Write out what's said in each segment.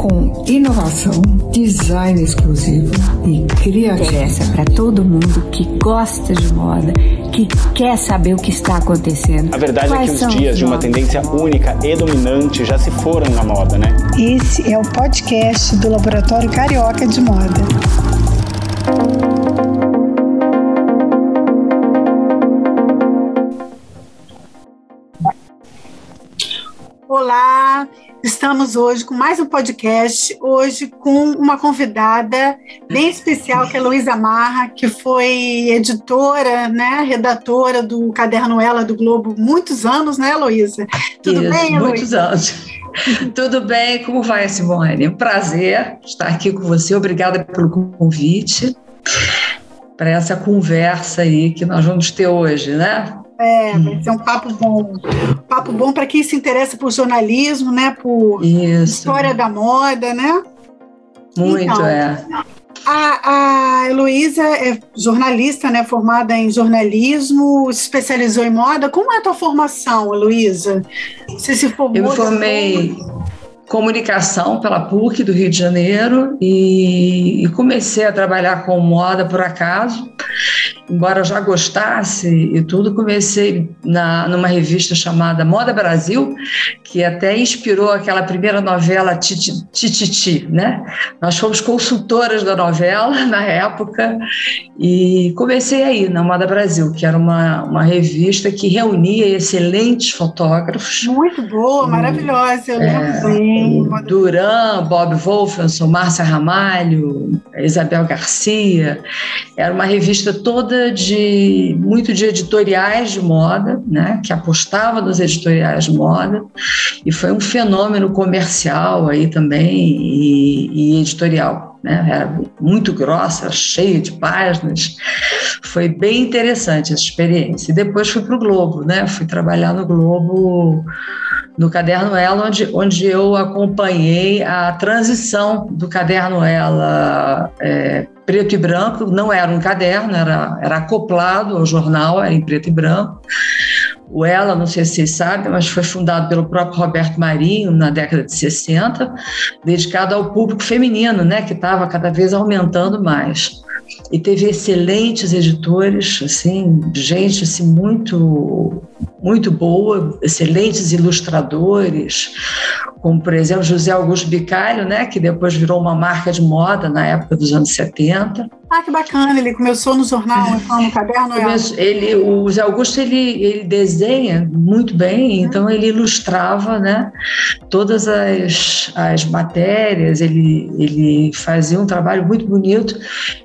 com inovação, design exclusivo e criatividade. Interessa para todo mundo que gosta de moda, que quer saber o que está acontecendo. A verdade Quais é que os dias de uma tendência única e dominante já se foram na moda, né? Esse é o podcast do Laboratório Carioca de Moda. Olá, estamos hoje com mais um podcast, hoje com uma convidada bem especial, que é Luísa Marra, que foi editora, né, redatora do Caderno Ela do Globo muitos anos, né, Luísa? Tudo Isso, bem, muitos Luísa? anos. Tudo bem? Como vai, Simone? Um prazer estar aqui com você. Obrigada pelo convite para essa conversa aí que nós vamos ter hoje, né? É, vai ser um papo bom. Papo bom para quem se interessa por jornalismo, né, por Isso. história da moda, né? Muito, Então, é. A, a Heloísa é jornalista, né, formada em jornalismo, se especializou em moda. Como é a tua formação, Heloísa? Você se formou... Eu me formei comunicação pela PUC do Rio de Janeiro e, e comecei a trabalhar com moda por acaso. Embora eu já gostasse e tudo, comecei na, numa revista chamada Moda Brasil, que até inspirou aquela primeira novela Titi- Tititi, né? Nós fomos consultoras da novela na época e comecei aí na Moda Brasil, que era uma, uma revista que reunia excelentes fotógrafos Muito boa, maravilhosa, eu lembro bem. o Duran, Bob Wolfenson, Márcia Ramalho, Isabel Garcia. Era uma revista toda de muito de editoriais de moda, né, que apostava nos editoriais de moda e foi um fenômeno comercial aí também e, e editorial. Né? Era muito grossa, cheia de páginas. Foi bem interessante essa experiência. E depois fui para o Globo, né? Fui trabalhar no Globo no Caderno Ela, onde, onde eu acompanhei a transição do Caderno Ela é, preto e branco, não era um caderno, era, era acoplado ao jornal, era em preto e branco. O Ela, não sei se vocês sabem, mas foi fundado pelo próprio Roberto Marinho na década de 60, dedicado ao público feminino, né, que estava cada vez aumentando mais e teve excelentes editores, assim, gente assim muito muito boa, excelentes ilustradores, como por exemplo José Augusto Bicalho, né, que depois virou uma marca de moda na época dos anos 70. Ah, que bacana, ele começou no jornal, então, no caderno. é. Ele, o Zé Augusto ele, ele desenha muito bem, então ele ilustrava, né, todas as, as matérias, ele, ele fazia um trabalho muito bonito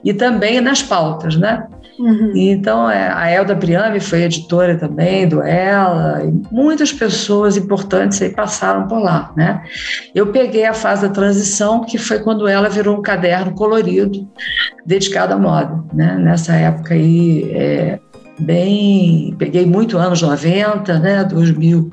e também nas pautas, né? Uhum. Então, é, a Elda Briame foi editora também do Ela, e muitas pessoas importantes aí passaram por lá, né? Eu peguei a fase da transição, que foi quando ela virou um caderno colorido, dedicado à moda, né? Nessa época aí, é, bem... Peguei muito anos 90, né? 2000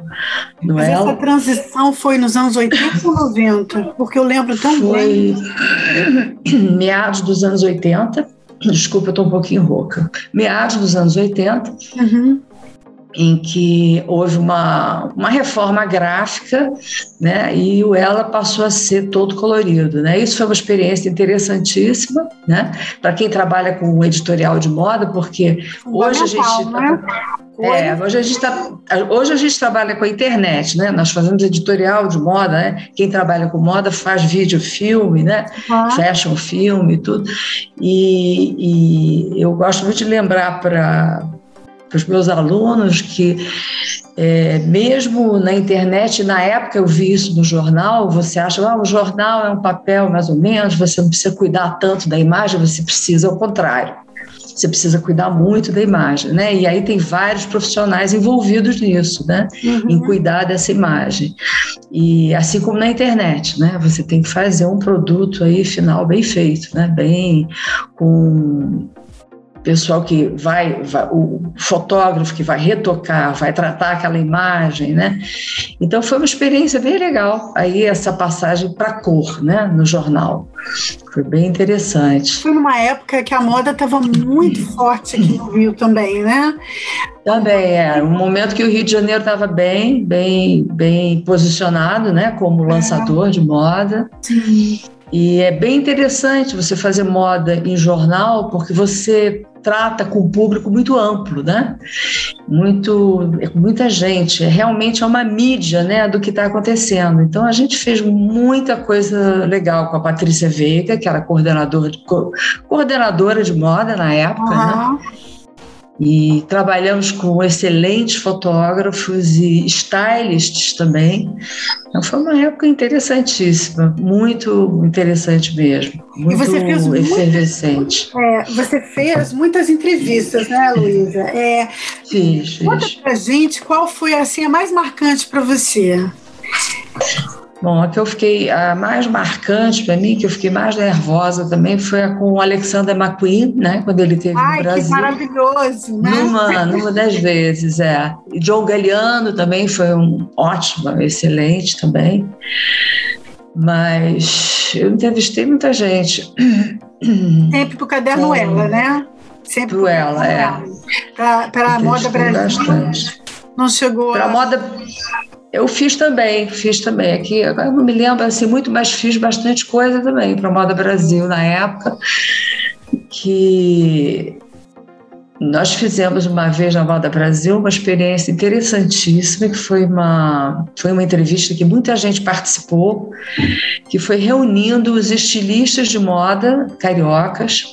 no Mas essa Ela. transição foi nos anos 80 ou 90? Porque eu lembro tão bem. Foi meados dos anos 80, desculpa, eu estou um pouquinho rouca. Meados dos anos 80, Uhum. Em que houve uma, uma reforma gráfica, né, e o Ela passou a ser todo colorido, né? Isso foi uma experiência interessantíssima, né, para quem trabalha com editorial de moda, porque hoje a gente Fundamental, né? é, hoje a gente tá, hoje a gente trabalha com a internet, né? Nós fazemos editorial de moda, né? Quem trabalha com moda faz vídeo, filme, né? Uhum. fashion filme e tudo. E, e eu gosto muito de lembrar para os meus alunos que, é, mesmo na internet, na época eu vi isso no jornal, você acha, ah, o jornal é um papel mais ou menos, você não precisa cuidar tanto da imagem, você precisa ao contrário. Você precisa cuidar muito da imagem, né? E aí tem vários profissionais envolvidos nisso, né? Em Uhum. cuidar dessa imagem. E assim como na internet, né? Você tem que fazer um produto aí final bem feito, né? Bem com pessoal que vai, vai, o fotógrafo que vai retocar, vai tratar aquela imagem, né? Então foi uma experiência bem legal aí essa passagem para cor, né, no jornal. Foi bem interessante. Foi numa época que a moda estava muito forte aqui no Rio também, né? Também é um momento que o Rio de Janeiro estava bem, bem, bem posicionado, né, como lançador de moda. Sim. E é bem interessante você fazer moda em jornal, porque você trata com um público muito amplo, né? Muito, é muita gente. É, realmente é uma mídia, né, do que está acontecendo. Então a gente fez muita coisa legal com a Patrícia Veiga, que era coordenadora de, coordenadora de moda na época, uhum. né? E trabalhamos com excelentes fotógrafos e stylists também. Então foi uma época interessantíssima, muito interessante mesmo, muito e você fez efervescente. é, você fez muitas entrevistas, né, Luísa? É, fiz, fiz. Conta pra gente qual foi assim, a mais marcante para você. Bom, a que eu fiquei, a mais marcante para mim, que eu fiquei mais nervosa também, foi a com o Alexander McQueen, né? Quando ele teve Ai, no Brasil. Que maravilhoso, né? Numa, numa das vezes, é. E John Galliano também foi um ótimo, excelente também. Mas eu entrevistei muita gente. Sempre para o caderno é. ela, né? Sempre pro ela, é. Para a moda brasileira. Bastante. Não chegou. Para a moda eu fiz também, fiz também. Aqui, agora não me lembro assim muito, mas fiz bastante coisa também para a Moda Brasil na época, que nós fizemos uma vez na Moda Brasil uma experiência interessantíssima, que foi uma, foi uma entrevista que muita gente participou, que foi reunindo os estilistas de moda cariocas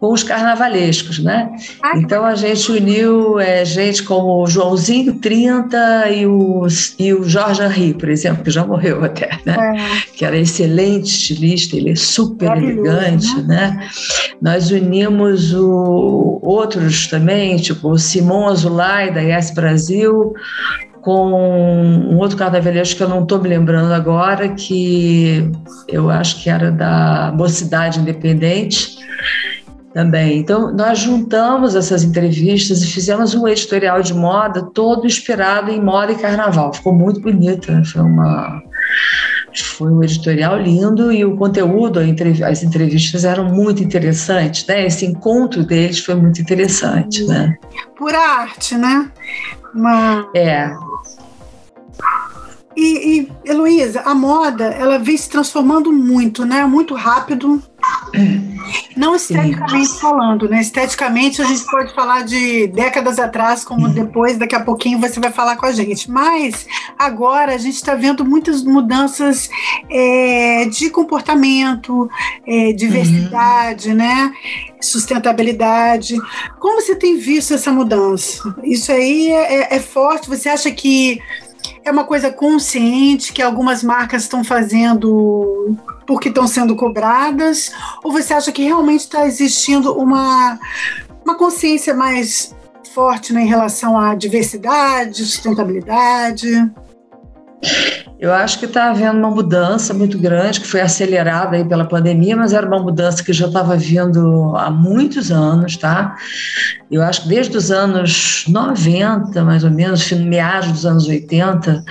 com os carnavalescos, né? Então a gente uniu é, gente como o Joãozinho 30 e o, e o Jorge Henri, por exemplo, que já morreu até, né? É. Que era excelente estilista, ele é super elegante, né? né? Nós unimos o, outros também, tipo Simon Azulay, da Yes Brasil, com um outro carnavalesco que eu não estou me lembrando agora, que eu acho que era da Mocidade Independente também. Então, nós juntamos essas entrevistas e fizemos um editorial de moda todo inspirado em moda e carnaval. Ficou muito bonito, né? foi uma foi um editorial lindo e o conteúdo, as entrevistas eram muito interessantes, né? Esse encontro deles foi muito interessante, né? Pura arte, né? Uma... É. E, e Heloísa, a moda, ela vem se transformando muito, né? Muito rápido. Não esteticamente Sim. falando, né? Esteticamente a gente pode falar de décadas atrás, como depois, daqui a pouquinho você vai falar com a gente. Mas agora a gente está vendo muitas mudanças é, de comportamento, é, diversidade, uhum. né? Sustentabilidade. Como você tem visto essa mudança? Isso aí é, é forte? Você acha que é uma coisa consciente que algumas marcas estão fazendo porque estão sendo cobradas? Ou você acha que realmente está existindo uma, uma consciência mais forte né, em relação à diversidade, sustentabilidade? Eu acho que está havendo uma mudança muito grande, que foi acelerada aí pela pandemia, mas era uma mudança que já estava vindo há muitos anos, tá? Eu acho que desde os anos 90, mais ou menos, meados dos anos 80,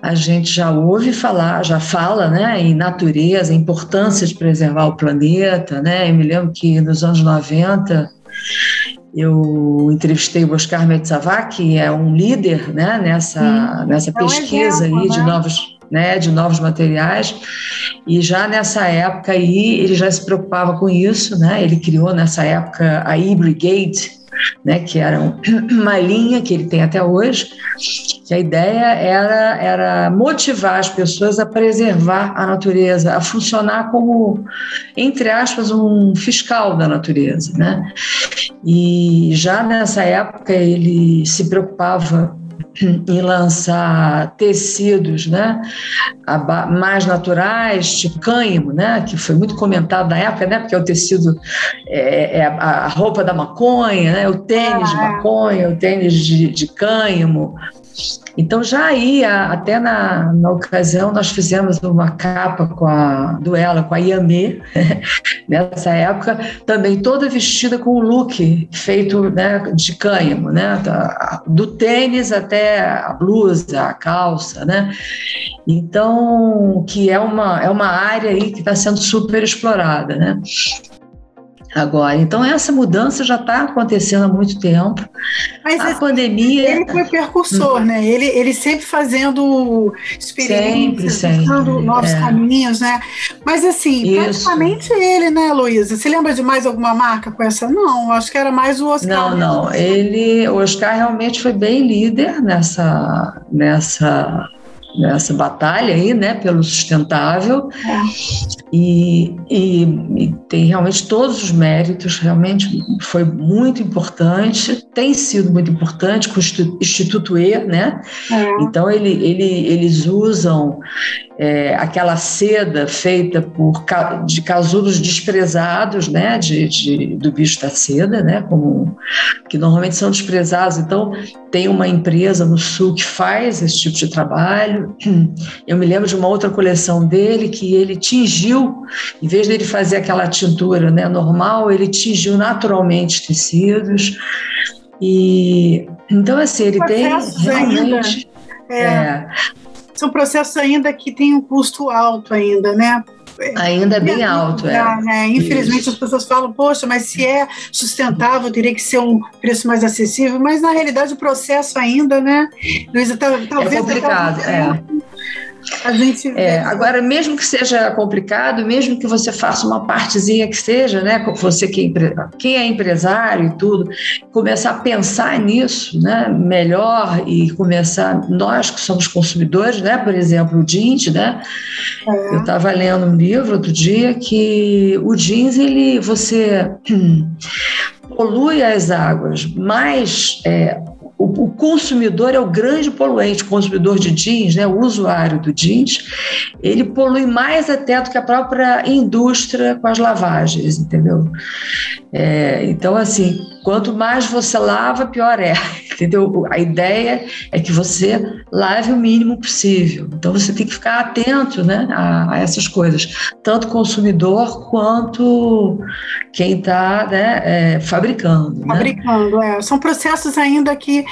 a gente já ouve falar, já fala, né, em natureza, a importância de preservar o planeta, né? Eu me lembro que nos anos 90 eu entrevistei o Oscar Metzavac, que é um líder né, nessa, nessa é pesquisa exemplo, aí de né? novos né, de novos materiais e já nessa época aí ele já se preocupava com isso, né? Ele criou nessa época a e-brigade, né, que era uma linha que ele tem até hoje, que a ideia era, era motivar as pessoas a preservar a natureza, a funcionar como, entre aspas, um fiscal da natureza. Né? E já nessa época ele se preocupava em lançar tecidos né, mais naturais, tipo cânhamo, né, que foi muito comentado na época, né, porque é o tecido, é, é a roupa da maconha, né, o tênis de ah, é. maconha, o tênis de, de cânhamo, Então, já aí, até na, na ocasião, nós fizemos uma capa com a duela com a Yamê, nessa época, também toda vestida com o look feito né, de cânhamo, né, do tênis até a blusa, a calça, né? Então, que é uma, é uma área aí que está sendo super explorada, né? Agora. Então, essa mudança já está acontecendo há muito tempo. Mas a pandemia. Ele foi percursor, hum. né? Ele, ele sempre fazendo experiências, sempre, sempre. novos é. caminhos, né? Mas, assim, Isso. praticamente ele, né, Luísa? Você lembra de mais alguma marca com essa? Não, acho que era mais o Oscar. Não, não. Ele, o Oscar realmente foi bem líder nessa. nessa nessa batalha aí, né, pelo sustentável é. e, e, e, tem realmente todos os méritos, realmente foi muito importante, tem sido muito importante com o Instituto E, né, é. então ele, ele, eles usam é, aquela seda feita por de casulos desprezados, né, de, de, do bicho da seda, né, como que normalmente são desprezados. Então tem uma empresa no sul que faz esse tipo de trabalho. Eu me lembro de uma outra coleção dele que ele tingiu, em vez dele fazer aquela tintura, né, normal, ele tingiu naturalmente tecidos. E então assim ele tem realmente é. é são processos ainda que têm um custo alto ainda, né? Ainda é bem alto, é. Né? Infelizmente Isso. as pessoas falam, poxa, mas se é sustentável, teria que ser um preço mais acessível, mas na realidade o processo ainda, né, Luísa, tá, talvez... É complicado, é. A gente é, agora, mesmo que seja complicado, mesmo que você faça uma partezinha que seja, né? Você que é, quem é empresário e tudo, começar a pensar nisso, né? Melhor e começar, nós que somos consumidores, né? Por exemplo, o jeans, né? É. Eu estava lendo um livro outro dia que o jeans, ele, você polui as águas, mas é, o, o, consumidor é o grande poluente, o consumidor de jeans, né, o usuário do jeans, ele polui mais até do que a própria indústria com as lavagens, entendeu? É, então, assim, quanto mais você lava, pior é, entendeu? A ideia é que você lave o mínimo possível. Então, você tem que ficar atento né, a, a essas coisas, tanto consumidor quanto quem está né, é, fabricando. Né? Fabricando, né? é. São processos ainda que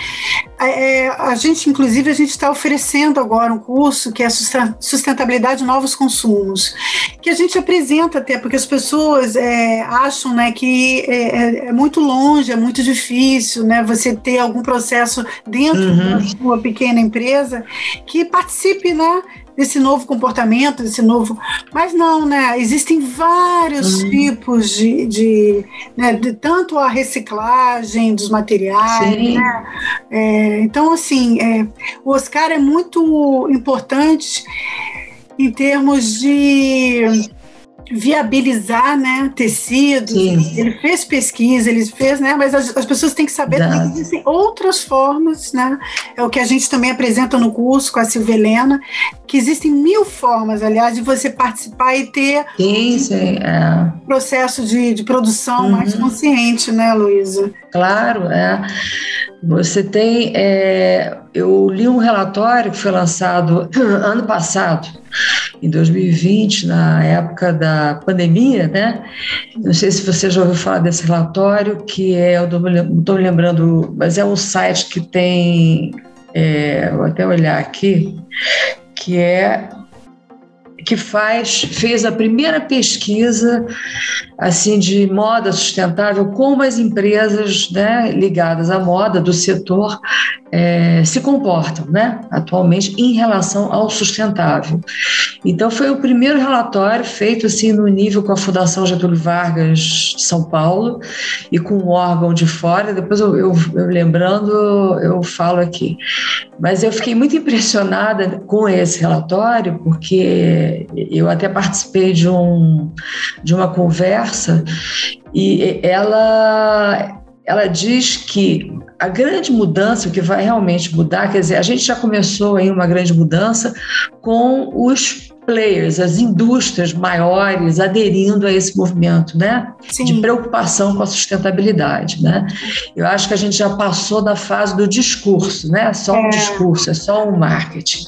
é, é, a gente, inclusive, a gente está oferecendo agora um curso que é sustentabilidade novos consumos, que a gente apresenta até porque as pessoas é, acham, né, que é, é, é, muito longe, é muito difícil, né, você ter algum processo dentro uhum. de uma pequena empresa que participe, né, desse novo comportamento, desse novo. Mas não, né? Existem vários uhum. tipos de, de, né? de, tanto a reciclagem dos materiais, né? É, então, assim, é, o Oscar é muito importante em termos de viabilizar né, tecidos, Sim. ele fez pesquisa, ele fez, né, mas as, as pessoas têm que saber que existem outras formas, né, é o que a gente também apresenta no curso com a Silvia Helena, que existem mil formas, aliás, de você participar e ter sim, sim, é. um processo de, de produção uhum. mais consciente, né, Luísa? Claro, é. Você tem. É, eu li um relatório que foi lançado ano passado, em 2020, na época da pandemia, né? Não sei se você já ouviu falar desse relatório, que é, eu não estou me lembrando, mas é um site que tem. É, vou até olhar aqui, que é que faz fez a primeira pesquisa assim de moda sustentável como as empresas né, ligadas à moda do setor é, se comportam né, atualmente em relação ao sustentável. Então foi o primeiro relatório feito assim no nível com a Fundação Getúlio Vargas de São Paulo e com um órgão de fora. Depois eu, eu, eu lembrando eu falo aqui. Mas eu fiquei muito impressionada com esse relatório porque eu até participei de um de uma conversa e ela ela diz que a grande mudança, o que vai realmente mudar, quer dizer, a gente já começou aí uma grande mudança com os players, as indústrias maiores aderindo a esse movimento, né? Sim. De preocupação com a sustentabilidade, né? Eu acho que a gente já passou da fase do discurso, né? É só um É. discurso, é só um marketing.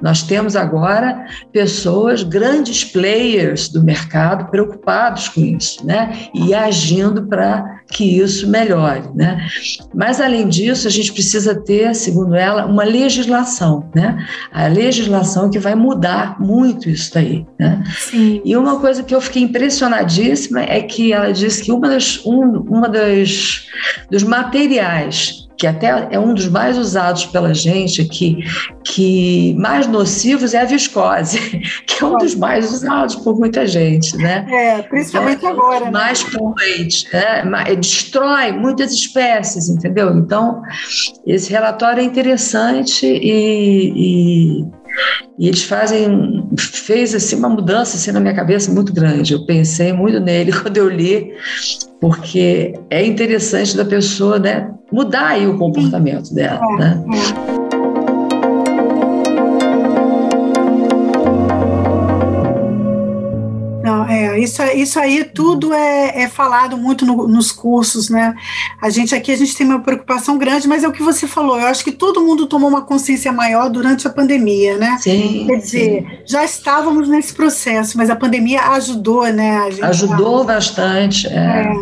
Nós temos agora pessoas, grandes players do mercado preocupados com isso, né? E agindo para que isso melhore, né? Mas além disso, a gente precisa ter, segundo ela, uma legislação, né? A legislação que vai mudar muito isso daí, né? Sim. E uma coisa que eu fiquei impressionadíssima é que ela disse que uma das, um, uma das dos materiais que até é um dos mais usados pela gente aqui, que mais nocivos é a viscose, que é um dos mais usados por muita gente, né? É, principalmente Então, agora, né? Mais poluente, né? Ma- destrói muitas espécies, entendeu? Então, esse relatório é interessante e, e, e eles fazem, fez assim uma mudança assim na minha cabeça muito grande. Eu pensei muito nele quando eu li, porque é interessante da pessoa, né, mudar aí o comportamento dela, né? Isso, isso aí tudo é, é falado muito no- nos cursos, né? A gente aqui, a gente tem uma preocupação grande, mas é o que você falou, eu acho que todo mundo tomou uma consciência maior durante a pandemia, né? Sim, Quer dizer, já estávamos nesse processo, mas a pandemia ajudou, né? Ajudou bastante. é. É.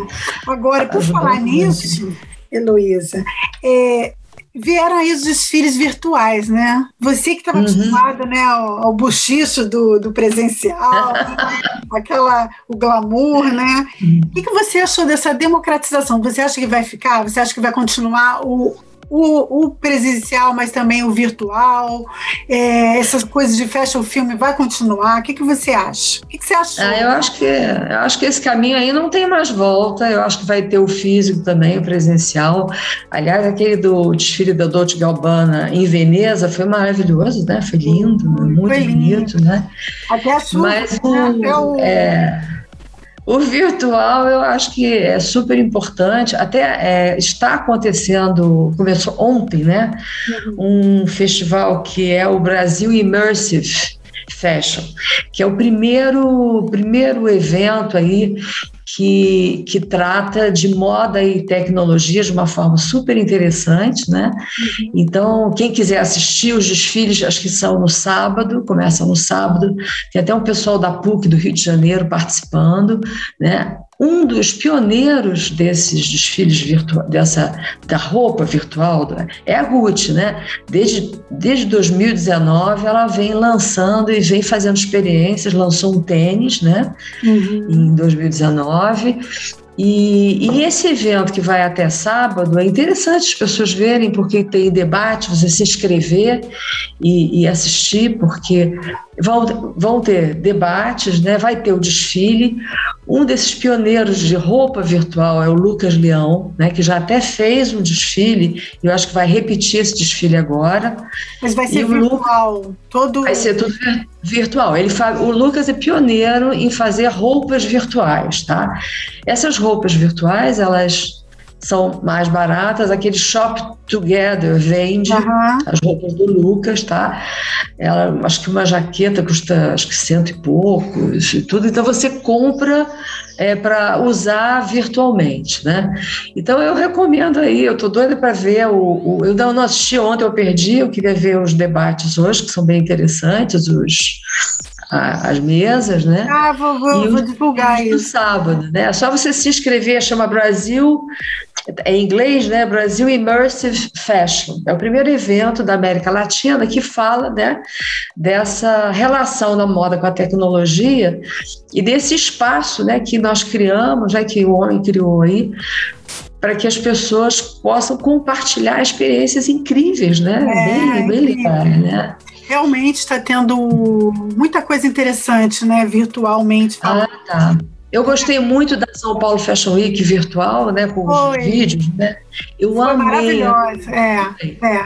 Agora, por Ajudou falar muito. nisso, Heloísa, é, vieram aí os desfiles virtuais, né? Você que estava Uhum. acostumada né, ao, ao buchicho do, do presencial, né? aquela, o glamour, né? Uhum. O que, que você achou dessa democratização? Você acha que vai ficar? Você acha que vai continuar o, o, o presencial, mas também o virtual? É, essas coisas de fashion filme vai continuar? O que, que você acha? O que, que você achou? Ah, eu acho que eu acho que esse caminho aí não tem mais volta. Eu acho que vai ter o físico também, o presencial. Aliás, aquele do desfile da Dolce Gabbana em Veneza foi maravilhoso, né? Foi lindo, muito Foi lindo. bonito, né? Até a chuva, Mas né? o, o- é, o virtual eu acho que é super importante. Até é, está acontecendo, começou ontem, né? Um festival que é o Brasil Immersive Fashion, que é o primeiro, primeiro evento aí que, que trata de moda e tecnologia de uma forma super interessante, né? Então, quem quiser assistir os desfiles, acho que são no sábado, começam no sábado, tem até um pessoal da PUC do Rio de Janeiro participando, né? Um dos pioneiros desses desfiles virtuais, dessa da roupa virtual, é a Gucci, né? Desde, desde 2019 ela vem lançando e vem fazendo experiências, lançou um tênis, né? Uhum. Em 2019 e, e, esse evento que vai até sábado é interessante as pessoas verem, porque tem debate, você se inscrever e, e assistir, porque vão, vão ter debates, né? vai ter o desfile. Um desses pioneiros de roupa virtual é o Lucas Leão, né? que já até fez um desfile, e eu acho que vai repetir esse desfile agora. Mas vai ser e virtual, Lu... todo. Vai ser tudo virtual. Ele o Lucas é pioneiro em fazer roupas virtuais, tá? Essas roupas virtuais, elas são mais baratas. Aquele Shop Together vende uhum. as roupas do Lucas, tá? Ela, acho que uma jaqueta custa acho que cento e poucos e tudo. Então você compra é, para usar virtualmente, né? Então eu recomendo aí. Eu tô doida para ver o, o, Eu não assisti ontem, eu perdi. Eu queria ver os debates hoje que são bem interessantes. Os as mesas, né? Ah, vou, vou, e vou divulgar no isso. sábado, né? É só você se inscrever, chama Brasil, em inglês, né? Brasil Immersive Fashion. É o primeiro evento da América Latina que fala, né, dessa relação da moda com a tecnologia e desse espaço, né, que nós criamos, né, que o homem criou aí, para que as pessoas possam compartilhar experiências incríveis, né? É, bem, bem legais, né? realmente está tendo muita coisa interessante, né, virtualmente. Ah, tá. Eu gostei muito da São Paulo Fashion Week virtual, né, com Foi. os vídeos, né? Eu Foi amei. maravilhosa, é, é.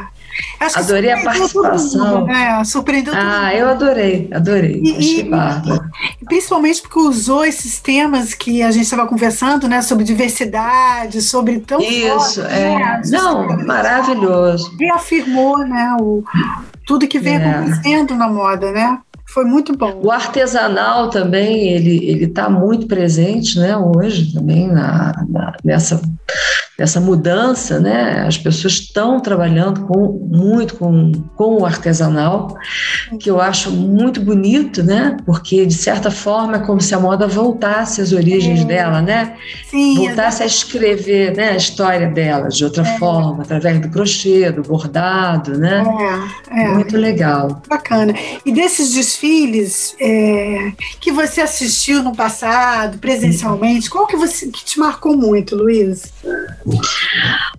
Acho Adorei a participação. mundo, né? Surpreendeu todo Ah, mundo. eu adorei, adorei. E- e-. Principalmente porque usou esses temas que a gente estava conversando, né, sobre diversidade, sobre tão Isso, forte, é. né? Não, maravilhoso. reafirmou, né, o, tudo que vem É. acontecendo na moda, né? Foi muito bom. O artesanal também, ele ele está muito presente, né, hoje também na, na, nessa nessa mudança, né? As pessoas estão trabalhando com, muito com, com o artesanal, que eu acho muito bonito, né? Porque de certa forma é como se a moda voltasse às origens é. dela, né? Sim, voltasse a escrever, né, a história dela de outra é. forma, através do crochê, do bordado, né? É, é. Muito legal. Bacana. E desses desfiles é, que você assistiu no passado, presencialmente, qual que você que te marcou muito, Luiz?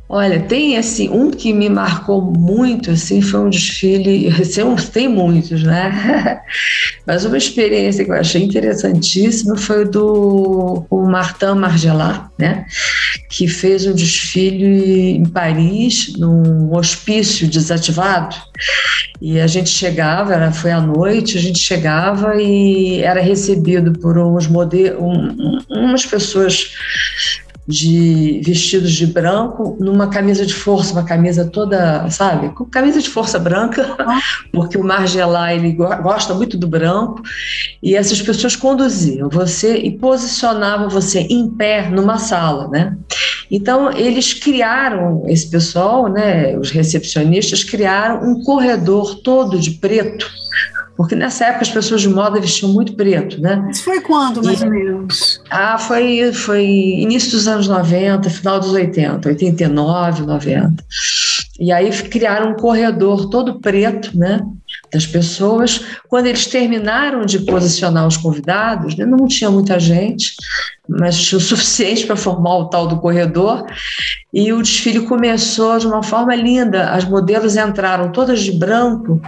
Olha, tem assim, um que me marcou muito, assim, foi um desfile, assim, tem muitos, né? Mas uma experiência que eu achei interessantíssima foi do o Martin Margelat, né? Que fez um desfile em Paris, num hospício desativado. E a gente chegava, era, foi à noite, a gente chegava e era recebido por uns modelos, um, umas pessoas de vestidos de branco numa camisa de força, uma camisa toda, sabe, com camisa de força branca, porque o Margelá ele gosta muito do branco, e essas pessoas conduziam você e posicionavam você em pé numa sala, né? Então eles criaram esse pessoal, né, os recepcionistas criaram um corredor todo de preto porque nessa época as pessoas de moda vestiam muito preto, né? Isso foi quando, mais e, ou menos? Ah, foi, foi início dos anos 90, final dos 80, 89, 90. E aí criaram um corredor todo preto, né? Das pessoas. Quando eles terminaram de posicionar os convidados, né, não tinha muita gente, mas tinha o suficiente para formar o tal do corredor. E o desfile começou de uma forma linda. As modelos entraram todas de branco,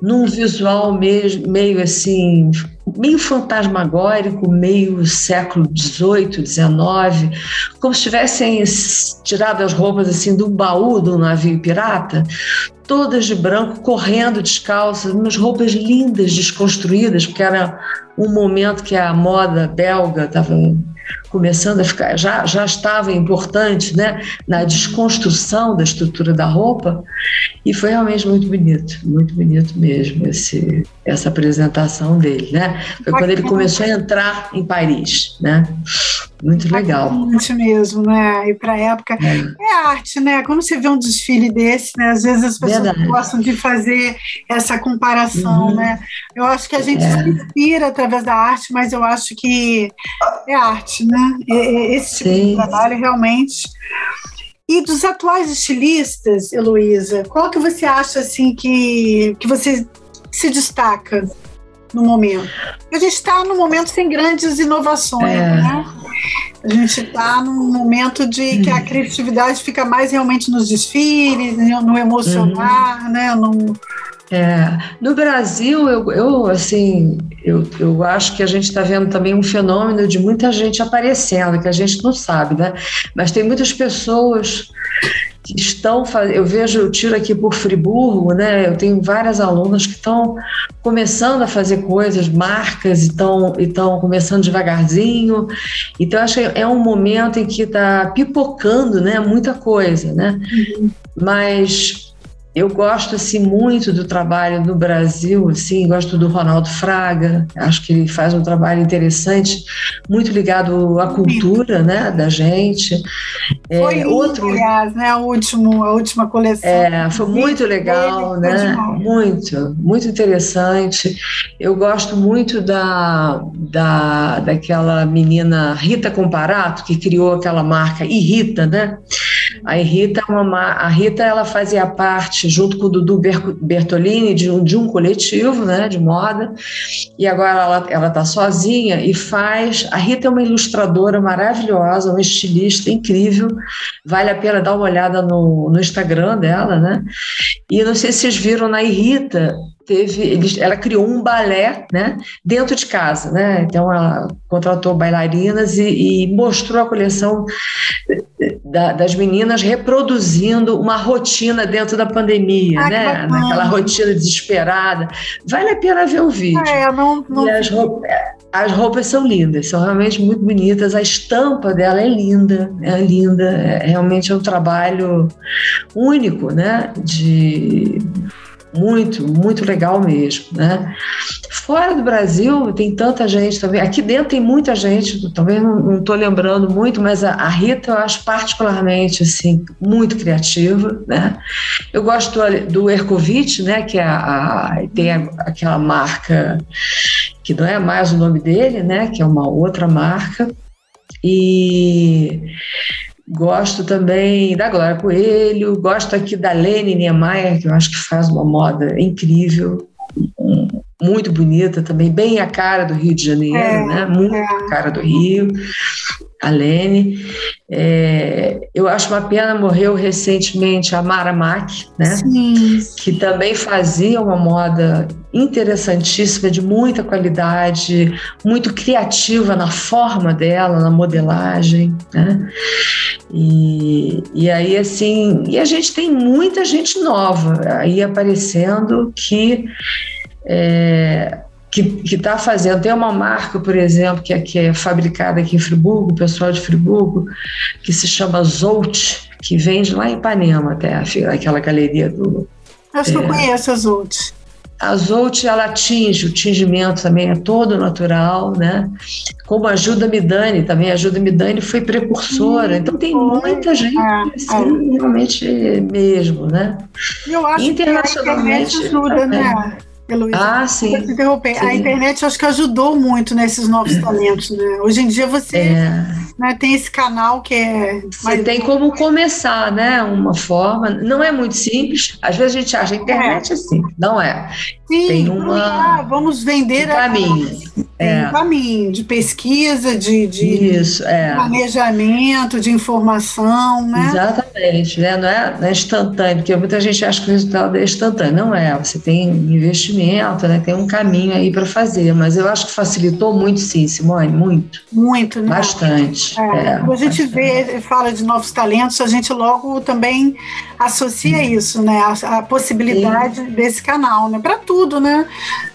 num visual meio, meio assim, meio fantasmagórico, meio século XVIII, XIX, como se tivessem tirado as roupas assim do baú do navio pirata, todas de branco, correndo descalças, umas roupas lindas, desconstruídas, porque era um momento que a moda belga estava começando a ficar, já, já estava importante né, na desconstrução da estrutura da roupa, e foi realmente muito bonito, muito bonito mesmo esse, essa apresentação dele. Né? Foi quando ele começou a entrar em Paris. Né? Muito legal. Muito mesmo, né? E para a época. É. é. arte, né? Quando você vê um desfile desse, né? Às vezes as pessoas Verdade. gostam de fazer essa comparação, uhum. né? Eu acho que a gente é. se inspira através da arte, mas eu acho que é arte, né? Esse tipo Sim. de trabalho realmente. E dos atuais estilistas, Heloísa, qual que você acha assim que, que você se destaca no momento? A gente está num momento sem grandes inovações, é. né? A gente está num momento de que a criatividade fica mais realmente nos desfiles, no emocionar, uhum. né? No... É, no Brasil, eu, eu assim, eu, eu acho que a gente está vendo também um fenômeno de muita gente aparecendo, que a gente não sabe, né? Mas tem muitas pessoas que estão eu vejo eu tiro aqui por Friburgo né eu tenho várias alunas que estão começando a fazer coisas marcas e estão estão começando devagarzinho então acho que é um momento em que está pipocando né muita coisa né uhum. mas eu gosto assim muito do trabalho no Brasil, assim, gosto do Ronaldo Fraga, acho que ele faz um trabalho interessante, muito ligado à cultura, né, da gente. É, foi é, outro, aliás, né, o último, a última coleção. É, foi muito legal, né? Muito, muito interessante. Eu gosto muito da, da daquela menina Rita Comparato que criou aquela marca Irrita, né? A Rita, uma, a Rita ela fazia parte, junto com o Dudu Bertolini, de um, de um coletivo né, de moda, e agora ela está sozinha e faz. A Rita é uma ilustradora maravilhosa, uma estilista incrível, vale a pena dar uma olhada no, no Instagram dela, né? E não sei se vocês viram na Rita, teve, eles, ela criou um balé, né, dentro de casa, né? Então ela contratou bailarinas e, e mostrou a coleção da, das meninas reproduzindo uma rotina dentro da pandemia, ah, né? Naquela rotina desesperada. Vale a pena ver o vídeo. Ah, é, não, não... As roupas, as roupas são lindas, são realmente muito bonitas. A estampa dela é linda, é linda. É, realmente é um trabalho único, né? De muito, muito legal mesmo, né? Fora do Brasil tem tanta gente também, aqui dentro tem muita gente, talvez não estou lembrando muito, mas a, a, Rita eu acho particularmente assim muito criativa, né? Eu gosto do, do Ercovitch, né? Que é a, a, tem aquela marca que não é mais o nome dele, né? Que é uma outra marca e Gosto também da Glória Coelho, gosto aqui da Lene Niemeyer, que eu acho que faz uma moda incrível, muito bonita também, bem a cara do Rio de Janeiro, é, né? Muito é. a cara do Rio. A Lene. É, eu acho uma pena, morreu recentemente a Mara Mack, né? Sim. Que também fazia uma moda interessantíssima, de muita qualidade, muito criativa na forma dela, na modelagem, né? E, e aí, assim, e a gente tem muita gente nova aí aparecendo que é, que está fazendo. Tem uma marca, por exemplo, que é, que é fabricada aqui em Friburgo, o pessoal de Friburgo, que se chama Zolt, que vende lá em Ipanema até, aquela galeria do. Acho é, que eu é, conheço a Zolt. A Zolt, ela atinge, o tingimento também é todo natural, né? Como ajuda Midani, também ajuda Midani foi precursora, então tem muita gente, é, assim, é. realmente mesmo, né? Eu acho Internacionalmente, que a internet ajuda, né? Heloísa. Ah, sim. interromper. Sim. A internet acho que ajudou muito nesses novos talentos, né? Hoje em dia você é. né, tem esse canal que é. Você tem como começar, né? Uma forma. Não é muito simples. Às vezes a gente acha a internet é. assim. Não é. Sim, tem uma, vamos vender um caminho. É. um caminho de pesquisa, de, de Isso, é. planejamento, de informação, né? Exatamente, né? Não, é, não é instantâneo, porque muita gente acha que o resultado é instantâneo. Não é, você tem investimento, né? tem um caminho aí para fazer, mas eu acho que facilitou muito, sim, Simone, muito. Muito, né? Bastante. É. É, Quando a gente bastante. vê, fala de novos talentos, a gente logo também associa isso, né? A, a possibilidade sim. desse canal, né? Para tudo tudo, né?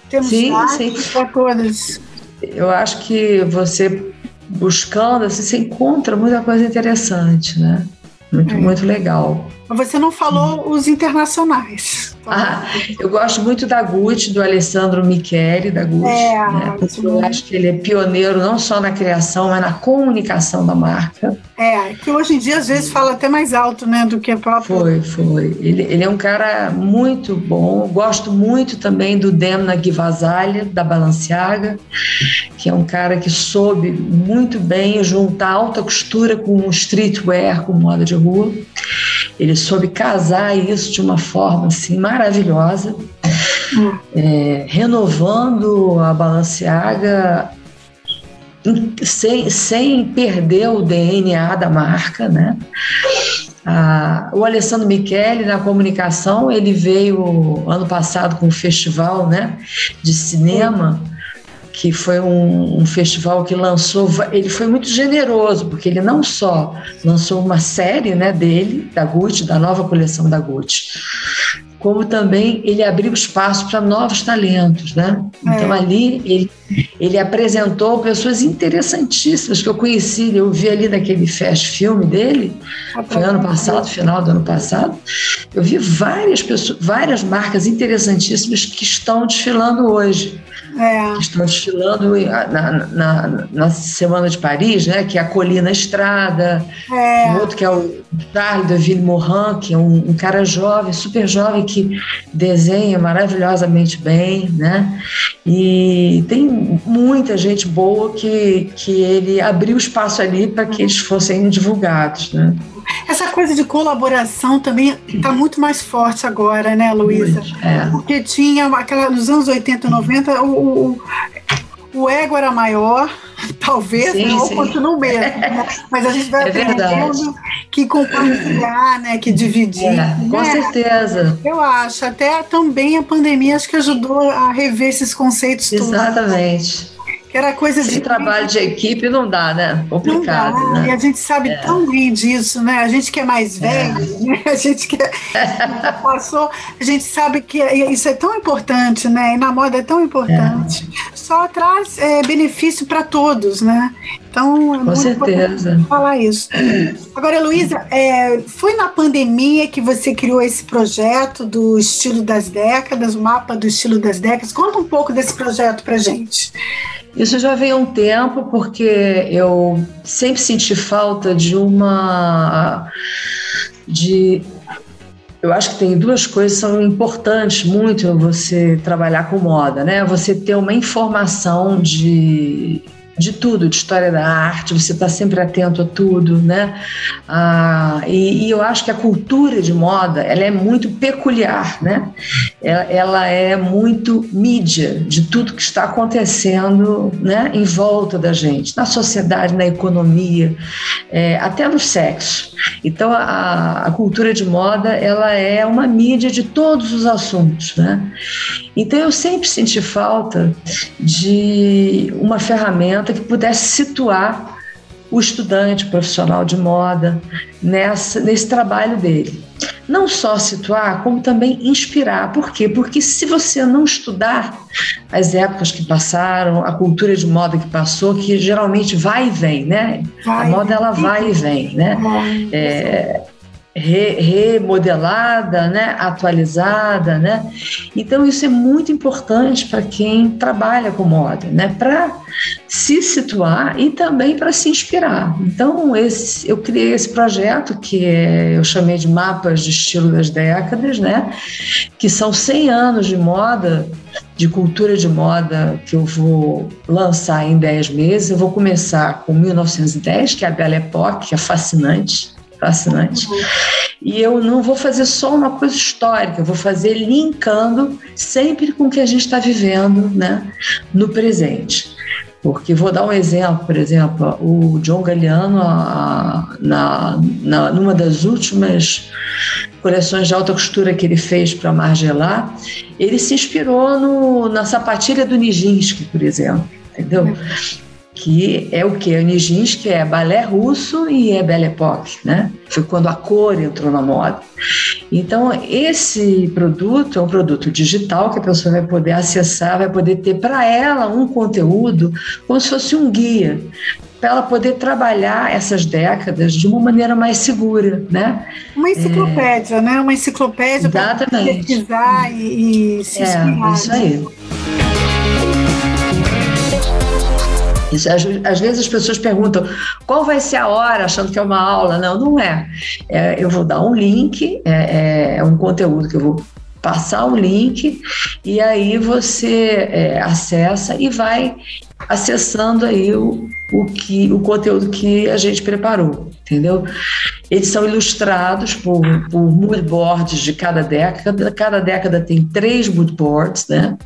Temos sim, sim. para todas. Eu acho que você buscando, assim, você encontra muita coisa interessante, né? Muito, é. muito legal. Você não falou os internacionais. Ah, eu gosto muito da Gucci, do Alessandro Michele, da Gucci. É, né? eu acho que ele é pioneiro não só na criação, mas na comunicação da marca. É, que hoje em dia às vezes fala até mais alto, né, do que a própria. Foi, foi. Ele, ele é um cara muito bom. Gosto muito também do Demna Gvasalia, da Balenciaga, que é um cara que soube muito bem juntar alta costura com streetwear, com moda de rua. Ele soube casar isso de uma forma assim maravilhosa, é, renovando a Balenciaga sem, sem perder o DNA da marca, né? Ah, o Alessandro Michele, na comunicação, ele veio ano passado com um festival né, de cinema que foi um, um, festival que lançou, ele foi muito generoso, porque ele não só lançou uma série né, dele, da Gucci, da nova coleção da Gucci, como também ele abriu espaço para novos talentos, né? Então é. ali ele, ele apresentou pessoas interessantíssimas que eu conheci, eu vi ali naquele fast filme dele, foi ano passado, final do ano passado, eu vi várias pessoas, várias marcas interessantíssimas que estão desfilando hoje. É. Que estão desfilando na, na, na, Semana de Paris, né? Que é a Colina Estrada, é. um outro que é o Charles de Villemorin, que é um, um cara jovem, super jovem, que desenha maravilhosamente bem, né? E tem muita gente boa que, que ele abriu espaço ali para que eles fossem divulgados, né? Essa coisa de colaboração também está muito mais forte agora, né, Luísa? É. Porque tinha aquela nos anos 80 e 90 o, o, o ego era maior, talvez, sim, não sim. continua mesmo. Né? Mas a gente vai é aprendendo que compartilhar, né? Que dividir. É, né? Com certeza. Eu acho. Até também a pandemia acho que ajudou a rever esses conceitos Exatamente. todos que era coisa Sem de. trabalho de equipe não dá, né? Complicado. Não dá. Né? E a gente sabe é. tão bem disso, né? A gente que é mais velho, é. né? a gente que passou, a gente sabe que isso é tão importante, né? E na moda é tão importante. É. Só traz é, benefício para todos, né? Então, é Com certeza. falar isso. Agora, Luísa, é, foi na pandemia que você criou esse projeto do estilo das décadas, o mapa do estilo das décadas. Conta um pouco desse projeto para gente. Isso já vem há um tempo, porque eu sempre senti falta de uma. de eu acho que tem duas coisas que são importantes muito você trabalhar com moda, né? Você ter uma informação de de tudo, de história da arte, você está sempre atento a tudo, né? Ah, e, e, eu acho que a cultura de moda, ela é muito peculiar, né? Ela, ela, é muito mídia de tudo que está acontecendo, né? Em volta da gente, na sociedade, na economia, é, até no sexo. Então, a, a cultura de moda, ela é uma mídia de todos os assuntos, né? Então, eu sempre senti falta de uma ferramenta que pudesse situar o estudante, profissional de moda nessa, nesse trabalho dele. Não só situar, como também inspirar. Por quê? Porque se você não estudar as épocas que passaram, a cultura de moda que passou, que geralmente vai e vem, né? Vai. A moda ela vai e vem, né? É, re, remodelada, né, atualizada, né? Então isso é muito importante para quem trabalha com moda, né, para se situar e também para se inspirar. Então esse, eu criei esse projeto que é, eu chamei de mapas de estilo das décadas, né, que são 100 anos de moda de cultura de moda que eu vou lançar em 10 meses. Eu vou começar com 1910, que é a Belle Époque, que é fascinante fascinante. E eu não vou fazer só uma coisa histórica, eu vou fazer linkando sempre com o que a gente está vivendo né, no presente. Porque vou dar um exemplo, por exemplo, o John Galliano, na, na, numa das últimas coleções de alta costura que ele fez para Margiela, ele se inspirou no, na sapatilha do Nijinsky, por exemplo, entendeu? Que é o que? O Nijinsky é balé russo e é Belle Époque, né? Foi quando a cor entrou na moda. Então, esse produto é um produto digital que a pessoa vai poder acessar, vai poder ter para ela um conteúdo como se fosse um guia, para ela poder trabalhar essas décadas de uma maneira mais segura, né? Uma enciclopédia, é... né? Uma enciclopédia para pesquisar e, e se é, inspirar. Isso aí. Às, vezes as pessoas perguntam qual vai ser a hora, achando que é uma aula. Não, não é. é eu vou dar um link, é, é um conteúdo que eu vou passar o link e aí você é, acessa e vai acessando aí o, o, que, o conteúdo que a gente preparou, entendeu? Eles são ilustrados por, por moodboards de cada década. Cada década tem três moodboards, né?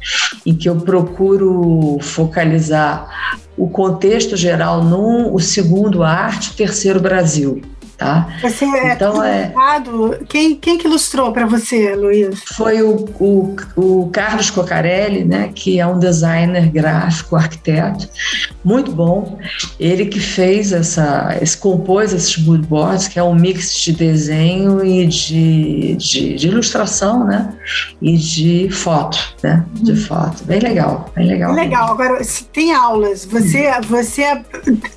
Em que eu procuro focalizar o contexto geral num, o segundo arte, terceiro Brasil. Tá? Você é então, é quem, quem que ilustrou para você, Luiz? Foi o, o, o, Carlos Cocarelli, né, que é um designer gráfico, arquiteto, muito bom. Ele que fez essa, esse, compôs esses moodboards, que é um mix de desenho e de, de, de ilustração, né, e de foto, né, de uhum. foto. Bem legal, bem legal. Legal. Agora, se tem aulas, você, você,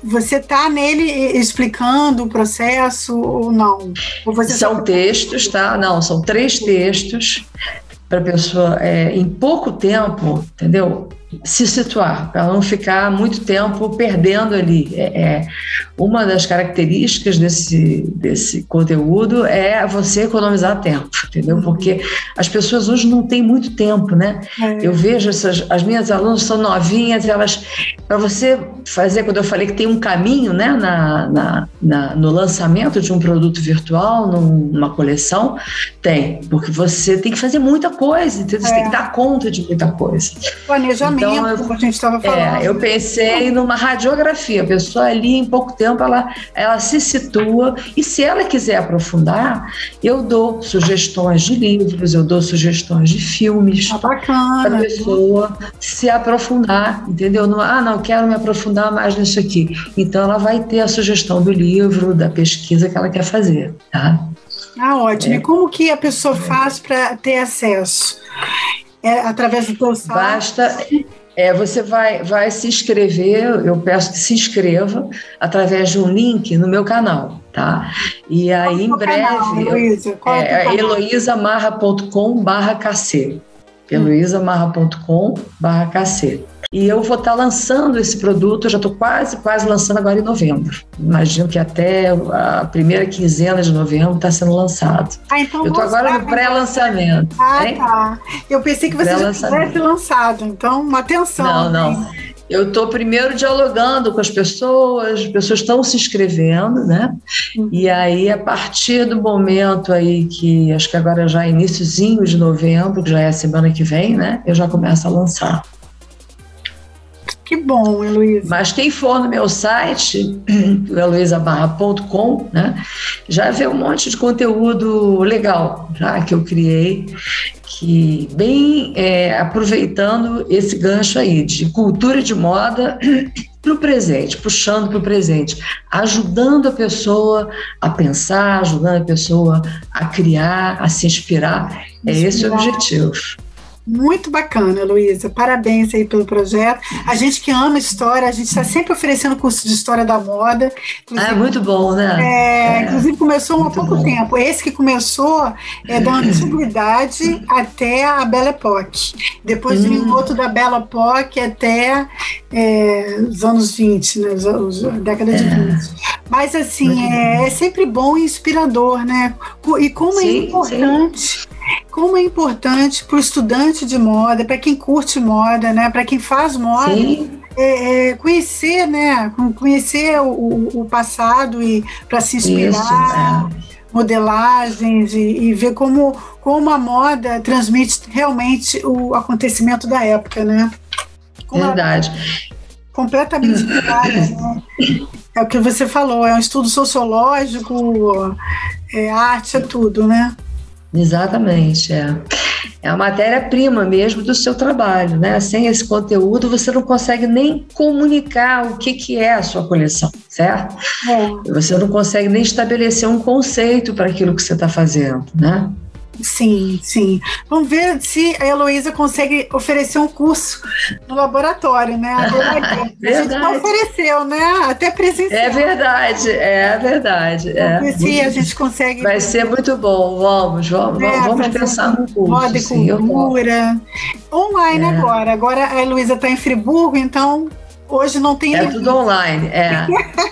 você tá nele explicando o processo ou não? Ou são textos, tá? Não, são três textos para a pessoa, é, em pouco tempo, entendeu? Se situar, para não ficar muito tempo perdendo ali. É, é, uma das características desse, desse conteúdo é você economizar tempo, entendeu? Uhum. Porque as pessoas hoje não têm muito tempo, né? É. Eu vejo essas, as minhas alunas são novinhas, elas, para você fazer, quando eu falei que tem um caminho, né, na, na, na, no lançamento de um produto virtual, numa coleção, tem, porque você tem que fazer muita coisa, então você tem que é. dar conta de muita coisa. Planejamento então, eu, como a gente estava falando. É, eu pensei numa radiografia. A pessoa ali, em pouco tempo, ela, ela se situa e se ela quiser aprofundar, eu dou sugestões de livros, eu dou sugestões de filmes ah, para a pessoa se aprofundar, entendeu? Não, ah, não, quero me aprofundar mais nisso aqui. Então, ela vai ter a sugestão do livro, da pesquisa que ela quer fazer, tá? Ah, ótimo. É. E como que a pessoa faz para ter acesso? É através do teu site? Basta. É, você vai, vai se inscrever, eu peço que se inscreva através de um link no meu canal, tá? E aí, em breve, canal, Heloísa? é, é heloisamarra.com barra kc e eu vou estar lançando esse produto, eu já estou quase, quase lançando agora em novembro. Imagino que até a primeira quinzena de novembro está sendo lançado. Ah, então eu estou agora no pré-lançamento. Ah, hein? tá. Eu pensei que você já tivesse lançado, então, uma atenção. Não, não. Eu estou primeiro dialogando com as pessoas, as pessoas estão se inscrevendo, né? Uhum. E aí, a partir do momento aí que acho que agora já é iníciozinho de novembro, que já é a semana que vem, né? Eu já começo a lançar. Que bom, Heloísa. Mas quem for no meu site, heloisabarra.com, né, já vê um monte de conteúdo legal já que eu criei, que bem é, aproveitando esse gancho aí de cultura de moda para o presente, puxando para o presente, ajudando a pessoa a pensar, ajudando a pessoa a criar, a se inspirar. É esse o objetivo. Muito bacana, Luísa. Parabéns aí pelo projeto. A gente que ama história, a gente está sempre oferecendo curso de história da moda. Ah, muito bom, né? É, é, inclusive começou há pouco bom. tempo. Esse que começou é da antiguidade até a Belle Époque. Depois hum. vem outro da Belle Époque até é, os anos 20, né? Os, os, década de 20. É. Mas assim, é, é, sempre bom e inspirador, né? E como é sim, é importante. Sim como é importante para o estudante de moda, para quem curte moda, né, para quem faz moda, é, é, conhecer, né, conhecer o, o passado e para se inspirar, Isso, é. modelagens e, e, ver como, como a moda transmite realmente o acontecimento da época, né? Como Verdade. completamente né? É o que você falou, é um estudo sociológico, é arte, é tudo, né? Exatamente, é. É a matéria-prima mesmo do seu trabalho, né? Sem esse conteúdo, você não consegue nem comunicar o que, que é a sua coleção, certo? É. Você não consegue nem estabelecer um conceito para aquilo que você está fazendo, né? Sim, sim. Vamos ver se a Heloísa consegue oferecer um curso no laboratório, né? A, gente não ofereceu, né? Até presencial. É verdade, é verdade. É. Vamos ver se a gente consegue. Vai ser muito bom. Vamos, vamos, é, vamos pensar no curso. Moda e cultura. Online é. agora. Agora a Heloísa está em Friburgo, então Hoje não tem. É tudo online, é.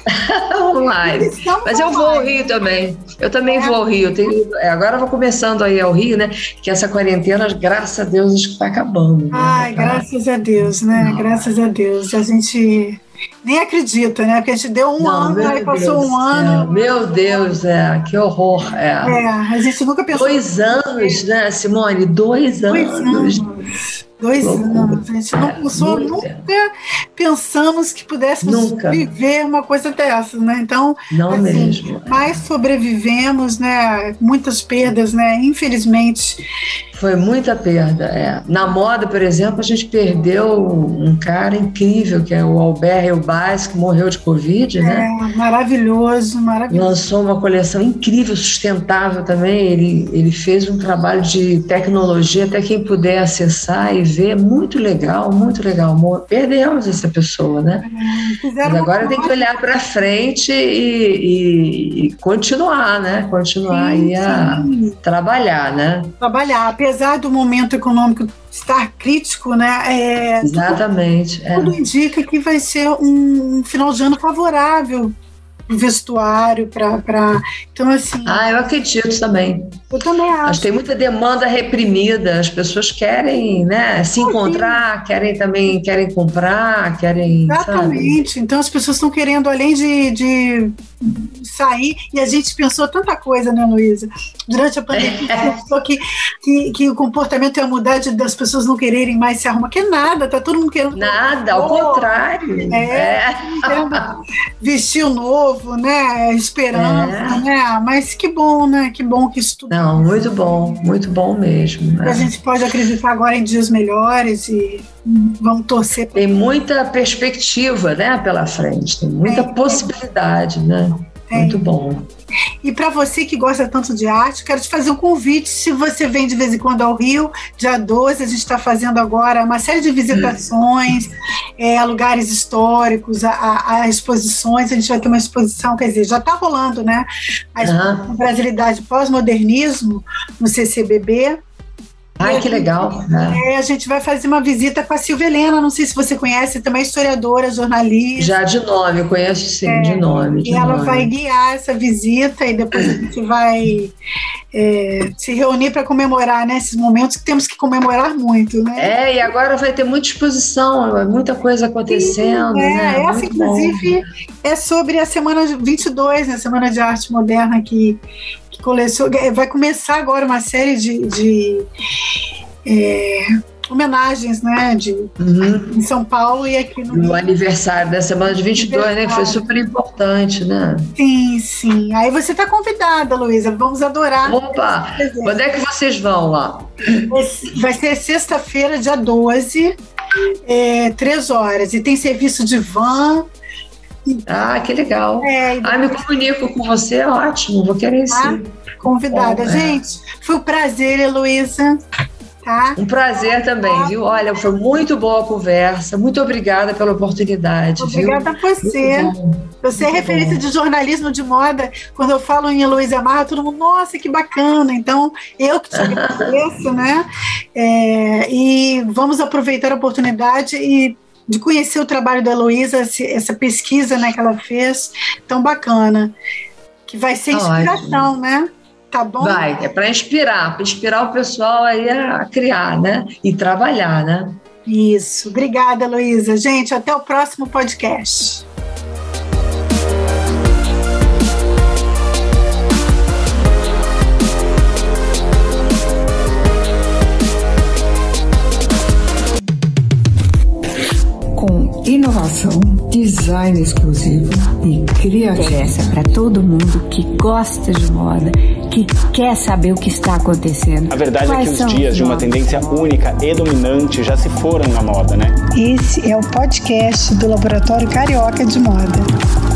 online. Mas eu vou ao Rio também. Eu também é. vou ao Rio. Tenho, é, agora eu vou começando aí ao Rio, né? Que essa quarentena, graças a Deus, acho que está acabando. Né? Ai, tá... graças a Deus, né? Não. Graças a Deus. A gente nem acredita, né? Porque a gente deu um não, ano, aí passou um ano. É, meu Deus, é, que horror. É. é, a gente nunca pensou. Dois anos, né, Simone? Dois, dois anos. anos. Dois anos. A gente não nunca pensamos que pudéssemos nunca. viver uma coisa dessa, né? Então, não assim, mesmo. Mas sobrevivemos, né? Muitas perdas, né? Infelizmente. Foi muita perda. É. Na moda, por exemplo, a gente perdeu um cara incrível, que é o Albert Elbaz, que morreu de Covid, né? É, maravilhoso, maravilhoso. Lançou uma coleção incrível, sustentável também. Ele, ele fez um trabalho de tecnologia, até quem puder acessar e ver, muito legal, muito legal. Perdemos essa pessoa, né? É, Mas agora tem que olhar para frente e, e, e, continuar, né? Continuar sim, aí a sim. trabalhar, né? Trabalhar, apesar do momento econômico estar crítico, né? É, Exatamente. Tudo, é. tudo indica que vai ser um final de ano favorável vestuário, para. Então, assim. Ah, eu acredito também. Eu também acho. Mas tem muita demanda reprimida, as pessoas querem né, se encontrar, querem também querem comprar, querem. Exatamente. Sabe? Então as pessoas estão querendo, além de, de sair, e a gente pensou tanta coisa, né, Luísa? Durante a pandemia, a gente pensou que, que, que, o comportamento ia mudar de, das pessoas não quererem mais se arrumar, que nada, tá todo mundo querendo. Nada, ao contrário. É, é. vestir o novo, né? Esperança, é. né? Mas que bom, né? Que bom que isso tudo. Não, muito bom, muito bom mesmo. Né? A gente pode acreditar agora em dias melhores e vamos torcer. Tem muita perspectiva, né, pela frente, tem muita é, possibilidade, né? É. Muito bom. E para você que gosta tanto de arte, quero te fazer um convite. Se você vem de vez em quando ao Rio, dia 12, a gente está fazendo agora uma série de visitações é, a lugares históricos, a, a, a, exposições. A gente vai ter uma exposição, quer dizer, já está rolando, né? A uhum. Brasilidade Pós-Modernismo no CCBB. Ai, que legal. Né? É, a gente vai fazer uma visita com a Silvia Helena, não sei se você conhece, também historiadora, jornalista. Já de nome, eu conheço sim, é, de nome. De e ela nome. vai guiar essa visita e depois a gente vai é, se reunir para comemorar né, esses momentos que temos que comemorar muito. Né? É, e agora vai ter muita exposição, muita coisa acontecendo. Sim, é, né? essa, muito inclusive, bom. é sobre a semana 22, né, Semana de Arte Moderna, que coleciona, é, vai começar agora uma série de, de é, homenagens, né, de, uhum. em São Paulo e aqui no, no aniversário da semana de 22, né, que foi super importante, né? Sim, sim. Aí você está convidada, Luísa, vamos adorar. Opa, quando é que vocês vão lá? Vai ser sexta-feira, dia 12, é, três horas, e tem serviço de van, ah, que legal. É, ah, me comunico com você, é ótimo, vou querer tá? sim. Convidada. É. Gente, foi um prazer, Heloísa. Tá? Um prazer também, viu? Olha, foi muito boa a conversa. Muito obrigada pela oportunidade. Obrigada viu? a você. Você é muito é referência bom. de jornalismo de moda. Quando eu falo em Heloísa Marra, todo mundo, nossa, que bacana. Então, eu que te agradeço, né? É, e vamos aproveitar a oportunidade e de conhecer o trabalho da Heloísa, essa pesquisa né, que ela fez, tão bacana, que vai ser inspiração, Ótimo. né? Tá bom? Vai, é para inspirar, para inspirar o pessoal aí a criar, né? E trabalhar, né? Isso. Obrigada, Heloísa. Gente, até o próximo podcast. Inovação, design exclusivo e criatividade. Interessa para todo mundo que gosta de moda, que quer saber o que está acontecendo. A verdade Quais é que os dias de uma tendência única e dominante já se foram na moda, né? Esse é o podcast do Laboratório Carioca de Moda.